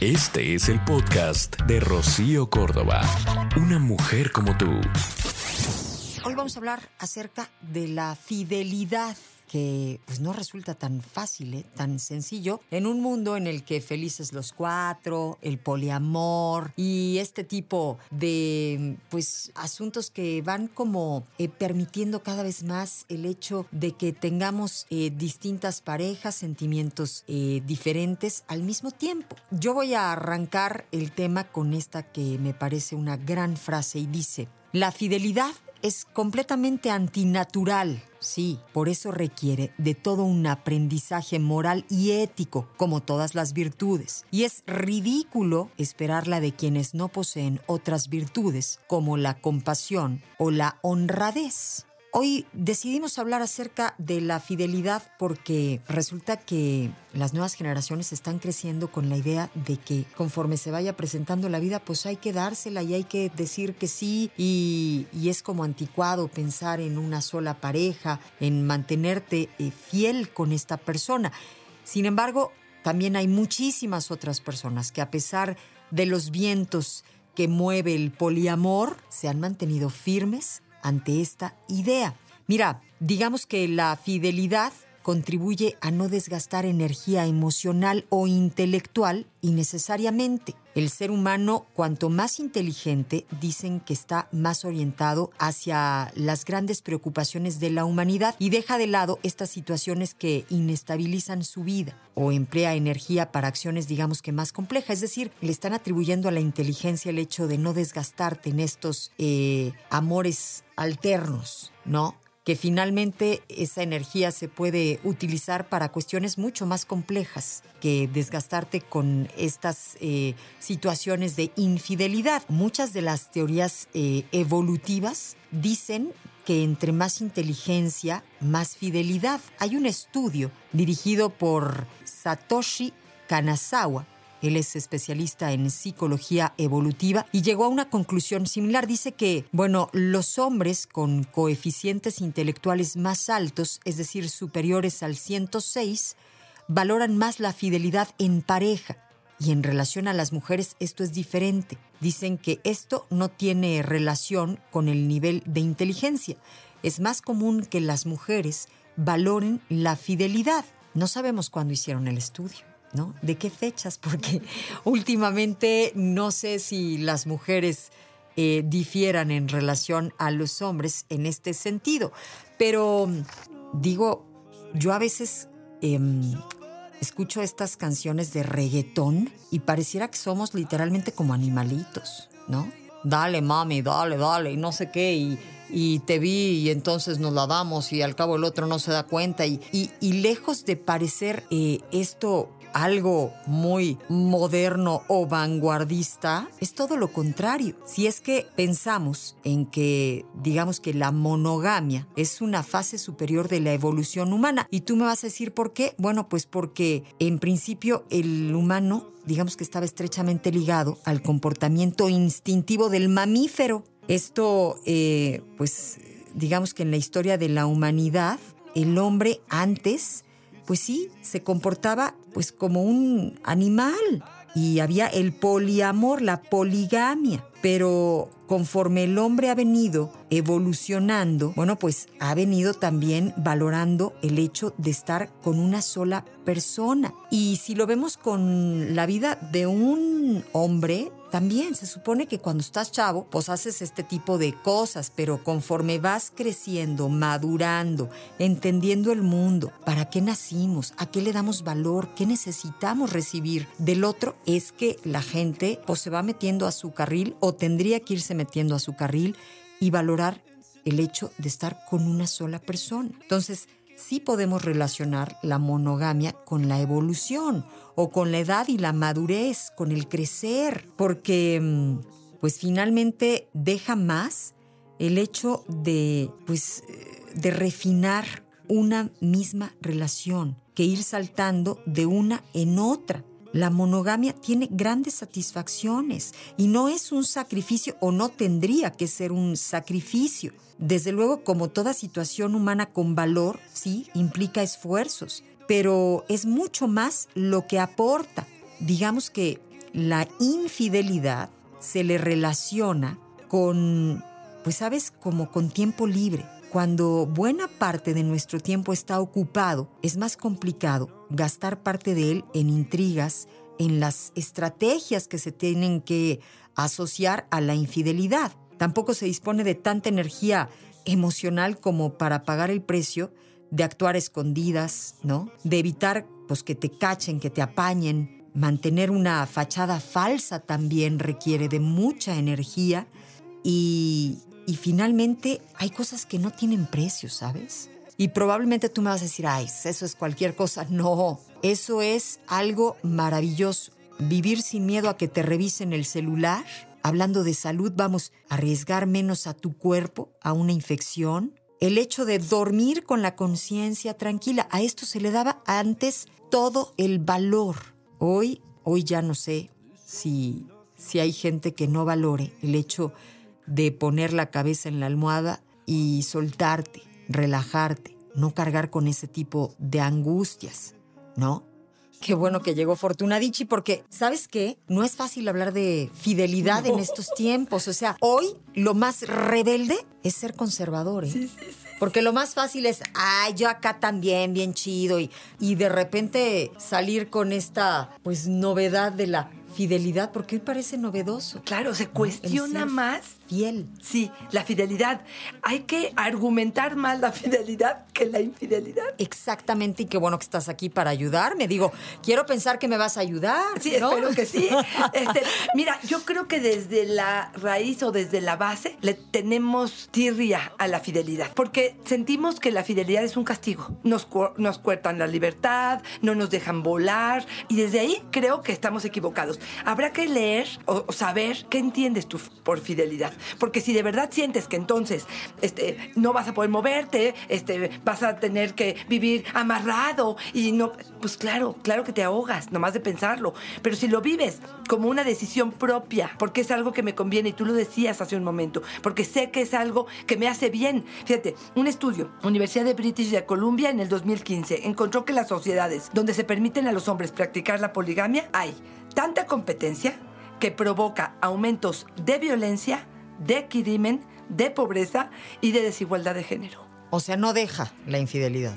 Este es el podcast de Rocío Córdoba. Una mujer como tú. Hoy vamos a hablar acerca de la fidelidad que pues no resulta tan fácil, ¿eh? tan sencillo, en un mundo en el que felices los cuatro, el poliamor y este tipo de pues asuntos que van como eh, permitiendo cada vez más el hecho de que tengamos eh, distintas parejas, sentimientos diferentes al mismo tiempo. Yo voy a arrancar el tema con esta que me parece una gran frase y dice, la fidelidad es completamente antinatural. Sí, por eso requiere de todo un aprendizaje moral y ético, como todas las virtudes. Y es ridículo esperarla de quienes no poseen otras virtudes, como la compasión o la honradez. Hoy decidimos hablar acerca de la fidelidad porque resulta que las nuevas generaciones están creciendo con la idea de que conforme se vaya presentando la vida, pues hay que dársela y hay que decir que sí y, es como anticuado pensar en una sola pareja, en mantenerte eh, fiel con esta persona. Sin embargo, también hay muchísimas otras personas que a pesar de los vientos que mueve el poliamor, se han mantenido firmes ante esta idea. Mira, digamos que la fidelidad contribuye a no desgastar energía emocional o intelectual innecesariamente. El ser humano, cuanto más inteligente, dicen que está más orientado hacia las grandes preocupaciones de la humanidad y deja de lado estas situaciones que inestabilizan su vida o emplea energía para acciones, digamos que más complejas. Es decir, le están atribuyendo a la inteligencia el hecho de no desgastarte en estos eh, amores alternos, ¿no? Que finalmente esa energía se puede utilizar para cuestiones mucho más complejas que desgastarte con estas eh, situaciones de infidelidad. Muchas de las teorías eh, evolutivas dicen que entre más inteligencia, más fidelidad. Hay un estudio dirigido por Satoshi Kanazawa él es especialista en psicología evolutiva y llegó a una conclusión similar. Dice que, bueno, los hombres con coeficientes intelectuales más altos, es decir, superiores al 106, valoran más la fidelidad en pareja. Y en relación a las mujeres esto es diferente. Dicen que esto no tiene relación con el nivel de inteligencia. Es más común que las mujeres valoren la fidelidad. No sabemos cuándo hicieron el estudio. ¿No? ¿De qué fechas? Porque últimamente no sé si las mujeres eh, difieran en relación a los hombres en este sentido. Pero digo, yo a veces em, escucho estas canciones de reggaetón y pareciera que somos literalmente como animalitos, ¿no? Dale, mami, dale, dale, y no sé qué, y, te vi y entonces nos la damos y al cabo el otro no se da cuenta. Y, y, lejos de parecer eh, esto algo muy moderno o vanguardista, es todo lo contrario. Si es que pensamos en que, digamos que la monogamia es una fase superior de la evolución humana, y tú me vas a decir por qué, bueno, pues porque en principio el humano, digamos que estaba estrechamente ligado al comportamiento instintivo del mamífero. Esto, eh, pues, digamos que en la historia de la humanidad, el hombre antes pues sí, se comportaba pues como un animal y había el poliamor, la poligamia. Pero conforme el hombre ha venido evolucionando, bueno, pues ha venido también valorando el hecho de estar con una sola persona. Y si lo vemos con la vida de un hombre, también se supone que cuando estás chavo, pues haces este tipo de cosas, pero conforme vas creciendo, madurando, entendiendo el mundo, para qué nacimos, a qué le damos valor, qué necesitamos recibir del otro, es que la gente pues se va metiendo a su carril o tendría que irse metiendo a su carril y valorar el hecho de estar con una sola persona. Entonces, sí podemos relacionar la monogamia con la evolución o con la edad y la madurez, con el crecer, porque mm, pues finalmente deja más el hecho de pues de refinar una misma relación que ir saltando de una en otra. La monogamia tiene grandes satisfacciones y no es un sacrificio o no tendría que ser un sacrificio. Desde luego, como toda situación humana con valor, sí, implica esfuerzos, pero es mucho más lo que aporta. Digamos que la infidelidad se le relaciona con, pues sabes, como con tiempo libre. Cuando buena parte de nuestro tiempo está ocupado, es más complicado gastar parte de él en intrigas, en las estrategias que se tienen que asociar a la infidelidad. Tampoco se dispone de tanta energía emocional como para pagar el precio de actuar escondidas, ¿no? De evitar pues que te cachen, que te apañen. Mantener una fachada falsa también requiere de mucha energía y, y finalmente hay cosas que no tienen precio, ¿sabes? Y probablemente tú me vas a decir, ay, eso es cualquier cosa. No, eso es algo maravilloso. Vivir sin miedo a que te revisen el celular. Hablando de salud, vamos a arriesgar menos a tu cuerpo, a una infección. El hecho de dormir con la conciencia tranquila, a esto se le daba antes todo el valor. Hoy, hoy ya no sé si, si hay gente que no valore el hecho poner la cabeza en la almohada y soltarte, relajarte, no cargar con ese tipo de angustias, ¿no? Qué bueno que llegó Fortuna Dichi porque, ¿sabes qué? No es fácil hablar de fidelidad en estos tiempos. O sea, hoy lo más rebelde es ser conservador, ¿eh? Sí, sí, sí. Porque lo más fácil es, ay, yo acá también, bien chido, y, y de repente salir con esta, pues, novedad de la fidelidad, porque hoy parece novedoso. Claro, se cuestiona más. Fiel. Sí, la fidelidad. Hay que argumentar más la fidelidad que la infidelidad. Exactamente, y qué bueno que estás aquí para ayudarme. Digo, quiero pensar que me vas a ayudar. Sí, ¿no? espero que sí. Este, mira, yo creo que desde la raíz o desde la base le tenemos tirria a la fidelidad, porque sentimos que la fidelidad es un castigo. Nos, cu- nos cuertan la libertad, no nos dejan volar, y desde ahí creo que estamos equivocados. Habrá que leer o, o saber qué entiendes tú por fidelidad, porque si de verdad sientes que entonces este, no vas a poder moverte, este, vas a tener que vivir amarrado y no, pues claro, claro que te ahogas, nomás de pensarlo. Pero si lo vives como una decisión propia, porque es algo que me conviene, y tú lo decías hace un momento, porque sé que es algo que me hace bien. Fíjate, un estudio, Universidad de British de Columbia en el 2015, encontró que las sociedades donde se permiten a los hombres practicar la poligamia, hay tanta competencia que provoca aumentos de violencia, de crimen, de pobreza y de desigualdad de género. O sea, no deja la infidelidad.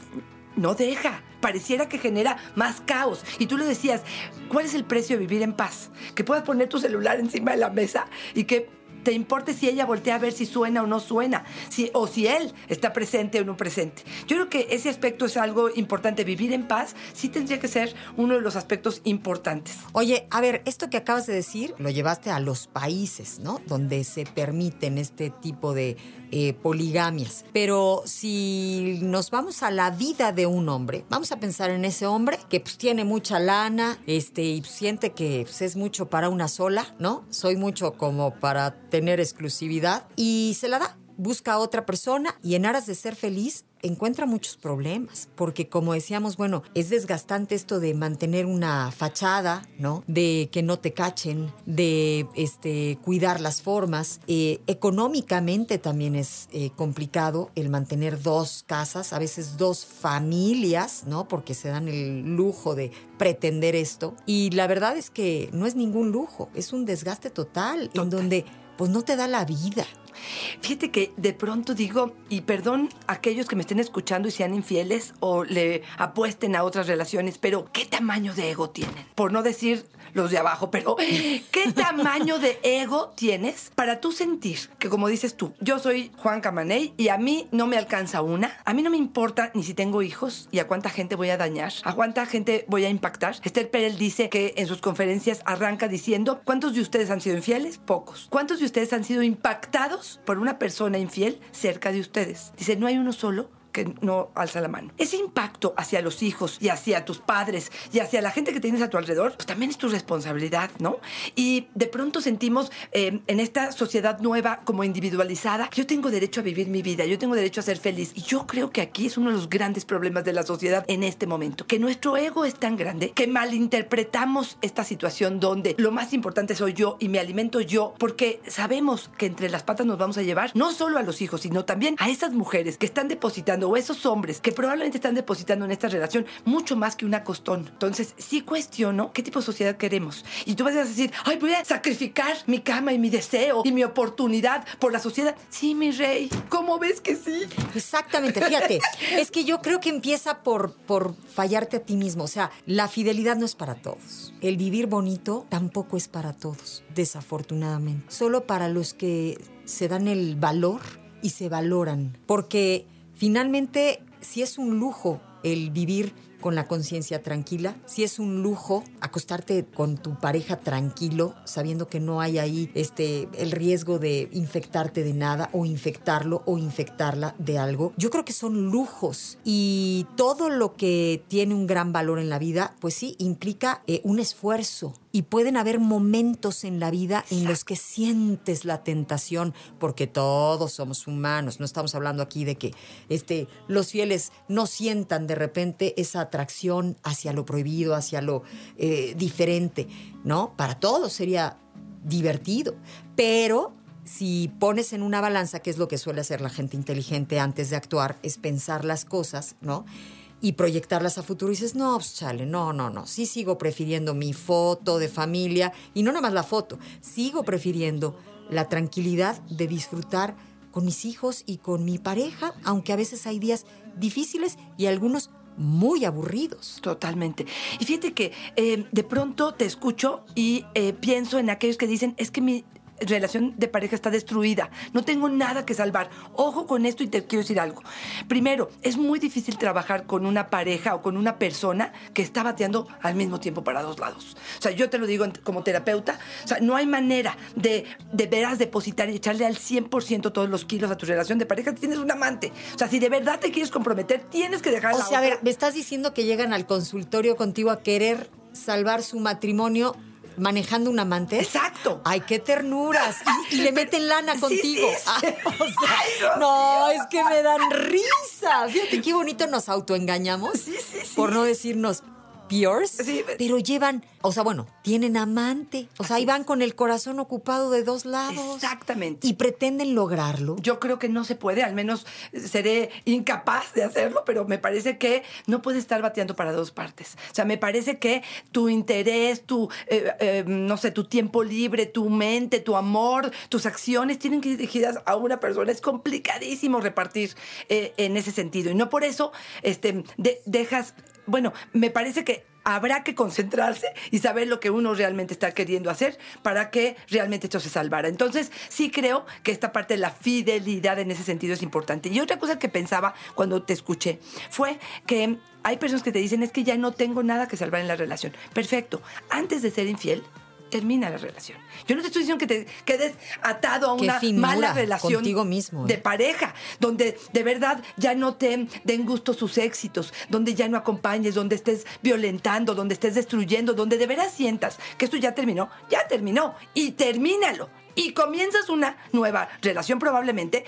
No deja. Pareciera que genera más caos. Y tú le decías, ¿cuál es el precio de vivir en paz? Que puedas poner tu celular encima de la mesa y que te importe si ella voltea a ver si suena o no suena, si, o si él está presente o no presente. Yo creo que ese aspecto es algo importante. Vivir en paz sí tendría que ser uno de los aspectos importantes. Oye, a ver, esto que acabas de decir lo llevaste a los países, ¿no? Donde se permiten este tipo de eh, poligamias. Pero si nos vamos a la vida de un hombre, vamos a pensar en ese hombre que pues tiene mucha lana, este, y siente que pues, es mucho para una sola, ¿no? Soy mucho como para tener exclusividad y se la da. Busca a otra persona y en aras de ser feliz encuentra muchos problemas, porque como decíamos, bueno, es desgastante esto de mantener una fachada, ¿no? De que no te cachen, de este, cuidar las formas. Eh, económicamente también es eh, complicado el mantener dos casas, a veces dos familias, ¿no? Porque se dan el lujo de pretender esto. Y la verdad es que no es ningún lujo, es un desgaste total, en Total. donde pues no te da la vida. Fíjate que de pronto digo, y perdón a aquellos que me estén escuchando y sean infieles o le apuesten a otras relaciones, pero ¿qué tamaño de ego tienen? Por no decir los de abajo, pero ¿qué tamaño de ego tienes para tú sentir que, como dices tú, yo soy Juan Camaney y a mí no me alcanza una? A mí no me importa ni si tengo hijos y a cuánta gente voy a dañar, a cuánta gente voy a impactar. Esther Perel dice que en sus conferencias arranca diciendo, ¿cuántos de ustedes han sido infieles? Pocos. ¿Cuántos de ustedes han sido impactados por una persona infiel cerca de ustedes? Dice, no hay uno solo que no alza la mano. Ese impacto hacia los hijos y hacia tus padres y hacia la gente que tienes a tu alrededor, pues también es tu responsabilidad, ¿no? Y de pronto sentimos eh, en esta sociedad nueva como individualizada, yo tengo derecho a vivir mi vida, yo tengo derecho a ser feliz. Y yo creo que aquí es uno de los grandes problemas de la sociedad en este momento, que nuestro ego es tan grande que malinterpretamos esta situación donde lo más importante soy yo y me alimento yo, porque sabemos que entre las patas nos vamos a llevar no solo a los hijos, sino también a esas mujeres que están depositando depositando, o esos hombres que probablemente están depositando en esta relación mucho más que un acostón. Entonces, sí cuestiono qué tipo de sociedad queremos. Y tú vas a decir, ay, voy a sacrificar mi cama y mi deseo y mi oportunidad por la sociedad. Sí, mi rey, ¿cómo ves que sí? Exactamente, fíjate, es que yo creo que empieza por, por fallarte a ti mismo. O sea, la fidelidad no es para todos. El vivir bonito tampoco es para todos, desafortunadamente. Solo para los que se dan el valor y se valoran. Porque finalmente, si es un lujo el vivir con la conciencia tranquila, si es un lujo acostarte con tu pareja tranquilo, sabiendo que no hay ahí este el riesgo de infectarte de nada o infectarlo o infectarla de algo. Yo creo que son lujos y todo lo que tiene un gran valor en la vida, pues sí, implica eh, un esfuerzo, y pueden haber momentos en la vida en los que sientes la tentación, porque todos somos humanos. No estamos hablando aquí de que este, los fieles no sientan de repente esa atracción hacia lo prohibido, hacia lo eh, diferente. No, para todos sería divertido. Pero si pones en una balanza, que es lo que suele hacer la gente inteligente antes de actuar, es pensar las cosas, ¿no? Y proyectarlas a futuro y dices, no, pues chale, no, no, no, sí sigo prefiriendo mi foto de familia y no nada más la foto, sigo prefiriendo la tranquilidad de disfrutar con mis hijos y con mi pareja, aunque a veces hay días difíciles y algunos muy aburridos. Totalmente. Y fíjate que eh, de pronto te escucho y eh, pienso en aquellos que dicen, es que mi relación de pareja está destruida. No tengo nada que salvar. Ojo con esto y te quiero decir algo. Primero, es muy difícil trabajar con una pareja o con una persona que está bateando al mismo tiempo para dos lados. O sea, yo te lo digo como terapeuta. O sea, no hay manera de, de veras depositar y echarle al 100% todos los kilos a tu relación de pareja. Tienes un amante. O sea, si de verdad te quieres comprometer, tienes que dejar O la sea, a ver, me estás diciendo que llegan al consultorio contigo a querer salvar su matrimonio manejando un amante. Exacto. Ay, qué ternuras. Y, y le meten lana contigo. sí, sí. Ay, o sea, Ay, no, es que me dan risa. Fíjate qué bonito nos autoengañamos. Sí, sí, sí. Por no decirnos peers. Sí. Pero llevan, o sea, bueno, tienen amante. O sea, ahí van con el corazón ocupado de dos lados. Exactamente. Y pretenden lograrlo. Yo creo que no se puede, al menos seré incapaz de hacerlo, pero me parece que no puede estar bateando para dos partes. O sea, me parece que tu interés, tu, eh, eh, no sé, tu tiempo libre, tu mente, tu amor, tus acciones tienen que ir dirigidas a una persona. Es complicadísimo repartir eh, en ese sentido. Y no por eso este, de- dejas, bueno, me parece que habrá que concentrarse y saber lo que uno realmente está queriendo hacer para que realmente esto se salvara. Entonces, sí creo que esta parte de la fidelidad en ese sentido es importante. Y otra cosa que pensaba cuando te escuché fue que hay personas que te dicen es que ya no tengo nada que salvar en la relación. Perfecto. Antes de ser infiel, termina la relación. Yo no te estoy diciendo que te quedes atado a una mala relación contigo mismo, ¿eh? de pareja, donde de verdad ya no te den gusto sus éxitos, donde ya no acompañes, donde estés violentando, donde estés destruyendo, donde de veras sientas que esto ya terminó, ya terminó y termínalo. Y comienzas una nueva relación probablemente,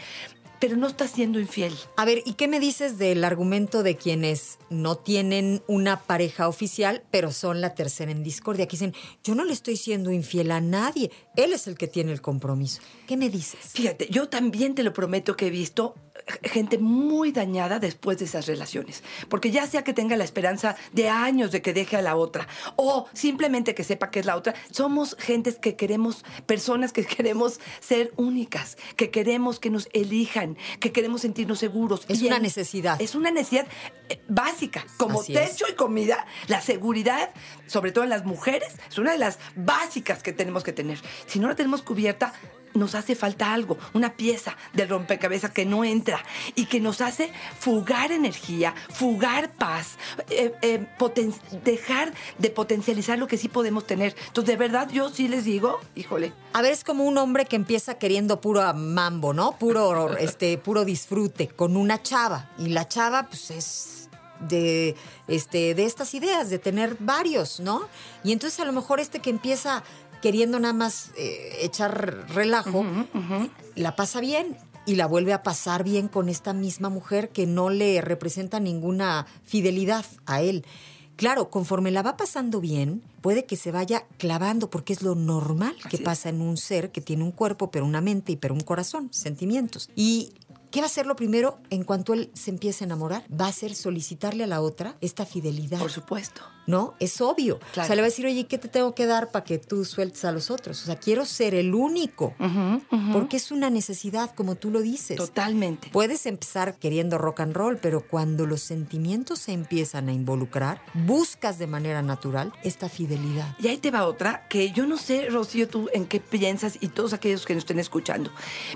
pero no estás siendo infiel. A ver, ¿y qué me dices del argumento de quienes no tienen una pareja oficial, pero son la tercera en discordia? Que dicen, yo no le estoy siendo infiel a nadie, él es el que tiene el compromiso. ¿Qué me dices? Fíjate, yo también te lo prometo que he visto gente muy dañada después de esas relaciones. Porque ya sea que tenga la esperanza de años de que deje a la otra, o simplemente que sepa que es la otra, somos gentes que queremos, personas que queremos ser únicas, que queremos que nos elijan, que queremos sentirnos seguros. Es Y una en- necesidad. Es una necesidad eh, básica, como Así es. techo y comida, la seguridad, sobre todo en las mujeres, es una de las básicas que tenemos que tener. Si no la tenemos cubierta, nos hace falta algo, una pieza del rompecabezas que no entra y que nos hace fugar energía, fugar paz, eh, eh, poten- dejar de potencializar lo que sí podemos tener. Entonces, de verdad, yo sí les digo, híjole, A ver, es como un hombre que empieza queriendo puro mambo, ¿no? Puro, este, puro disfrute con una chava. Y la chava, pues, es de, este, de estas ideas, de tener varios, ¿no? Y entonces a lo mejor este que empieza queriendo nada más eh, echar relajo, la pasa bien y la vuelve a pasar bien con esta misma mujer que no le representa ninguna fidelidad a él. Claro, conforme la va pasando bien, puede que se vaya clavando, porque es lo normal que Así pasa en un ser que tiene un cuerpo, pero una mente y pero un corazón, sentimientos. Y ¿qué va a ser lo primero en cuanto él se empiece a enamorar? Va a ser solicitarle a la otra esta fidelidad. Por supuesto. ¿No? Es obvio. Claro. O sea, le va a decir, oye, ¿qué te tengo que dar para que tú sueltes a los otros? O sea, quiero ser el único. Porque es una necesidad, como tú lo dices. Totalmente. Puedes empezar queriendo rock and roll, pero cuando los sentimientos se empiezan a involucrar, buscas de manera natural esta fidelidad. Y ahí te va otra, que yo no sé, Rocío, tú en qué piensas y todos aquellos que nos estén escuchando,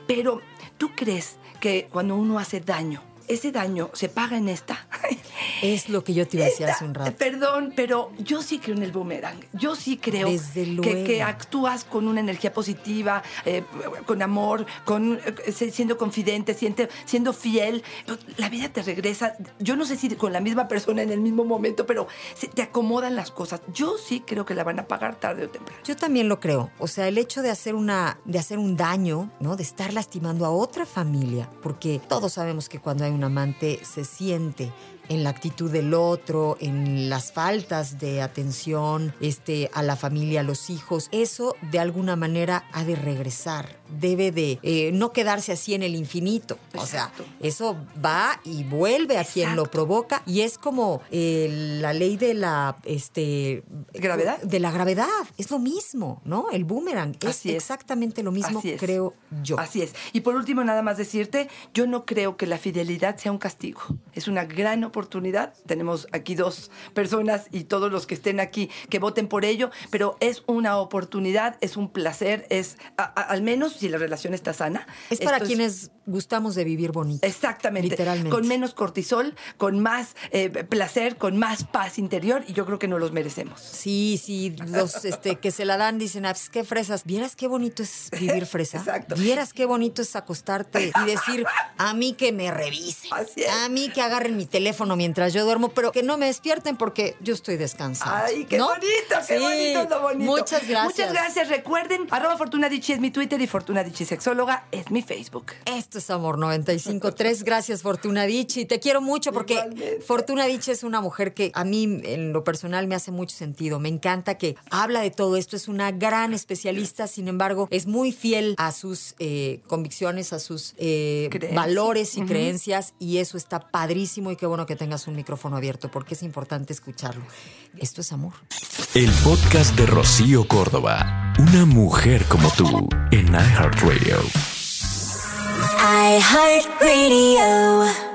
pero ¿tú crees que cuando uno hace daño, ese daño se paga en esta? Es lo que yo te iba a decir hace un rato. Perdón, pero yo sí creo en el boomerang. Yo sí creo que, actúas con una energía positiva, eh, con amor, con, eh, siendo confidente, siendo, siendo fiel. La vida te regresa. Yo no sé si con la misma persona en el mismo momento, pero se- te acomodan las cosas. Yo sí creo que la van a pagar tarde o temprano. Yo también lo creo. O sea, el hecho de hacer una, de hacer un daño, ¿no? De estar lastimando a otra familia, porque todos sabemos que cuando hay un amante se siente en la actitud del otro, en las faltas de atención este, a la familia, a los hijos. Eso de alguna manera ha de regresar, debe de eh, no quedarse así en el infinito. O sea, eso va y vuelve a quien lo provoca y es como eh, la ley de la este ¿Gravedad? de la gravedad. Es lo mismo, ¿no? El boomerang es Así es. exactamente lo mismo, Así es. creo yo. Así es. Y por último, nada más decirte, yo no creo que la fidelidad sea un castigo. Es una gran oportunidad. Tenemos aquí dos personas y todos los que estén aquí que voten por ello, pero es una oportunidad, es un placer, es a- a- al menos si la relación está sana. Es para esto quienes gustamos de vivir bonito. Exactamente. Literalmente. Con menos cortisol, con más eh, placer, con más paz interior y yo creo que no los merecemos. Sí, sí, los este, que se la dan dicen, ah, pues, qué fresas. ¿Vieras qué bonito es vivir fresa? Exacto. ¿Vieras qué bonito es acostarte y decir, a mí que me es. A mí que agarren mi teléfono mientras yo duermo, pero que no me despierten porque yo estoy descansando. Ay, qué ¿no? bonito, qué Sí, bonito es lo bonito. Muchas gracias. Muchas gracias. Recuerden, arroba Fortuna Dicci es mi Twitter y Fortuna Dicci Sexóloga es mi Facebook. Esto es Amor 95.3. Gracias, Fortuna Dichi. Te quiero mucho porque Igualmente. Fortuna Dichi es una mujer que a mí, en lo personal, me hace mucho sentido. Me encanta que habla de todo esto. Es una gran especialista, sin embargo, es muy fiel a sus eh, convicciones, a sus eh, valores y creencias. Y eso está padrísimo. Y qué bueno que tengas un micrófono abierto porque es importante escucharlo. Esto es amor. El podcast de Rocío Córdoba. Una mujer como tú en iHeartRadio. iHeartRadio.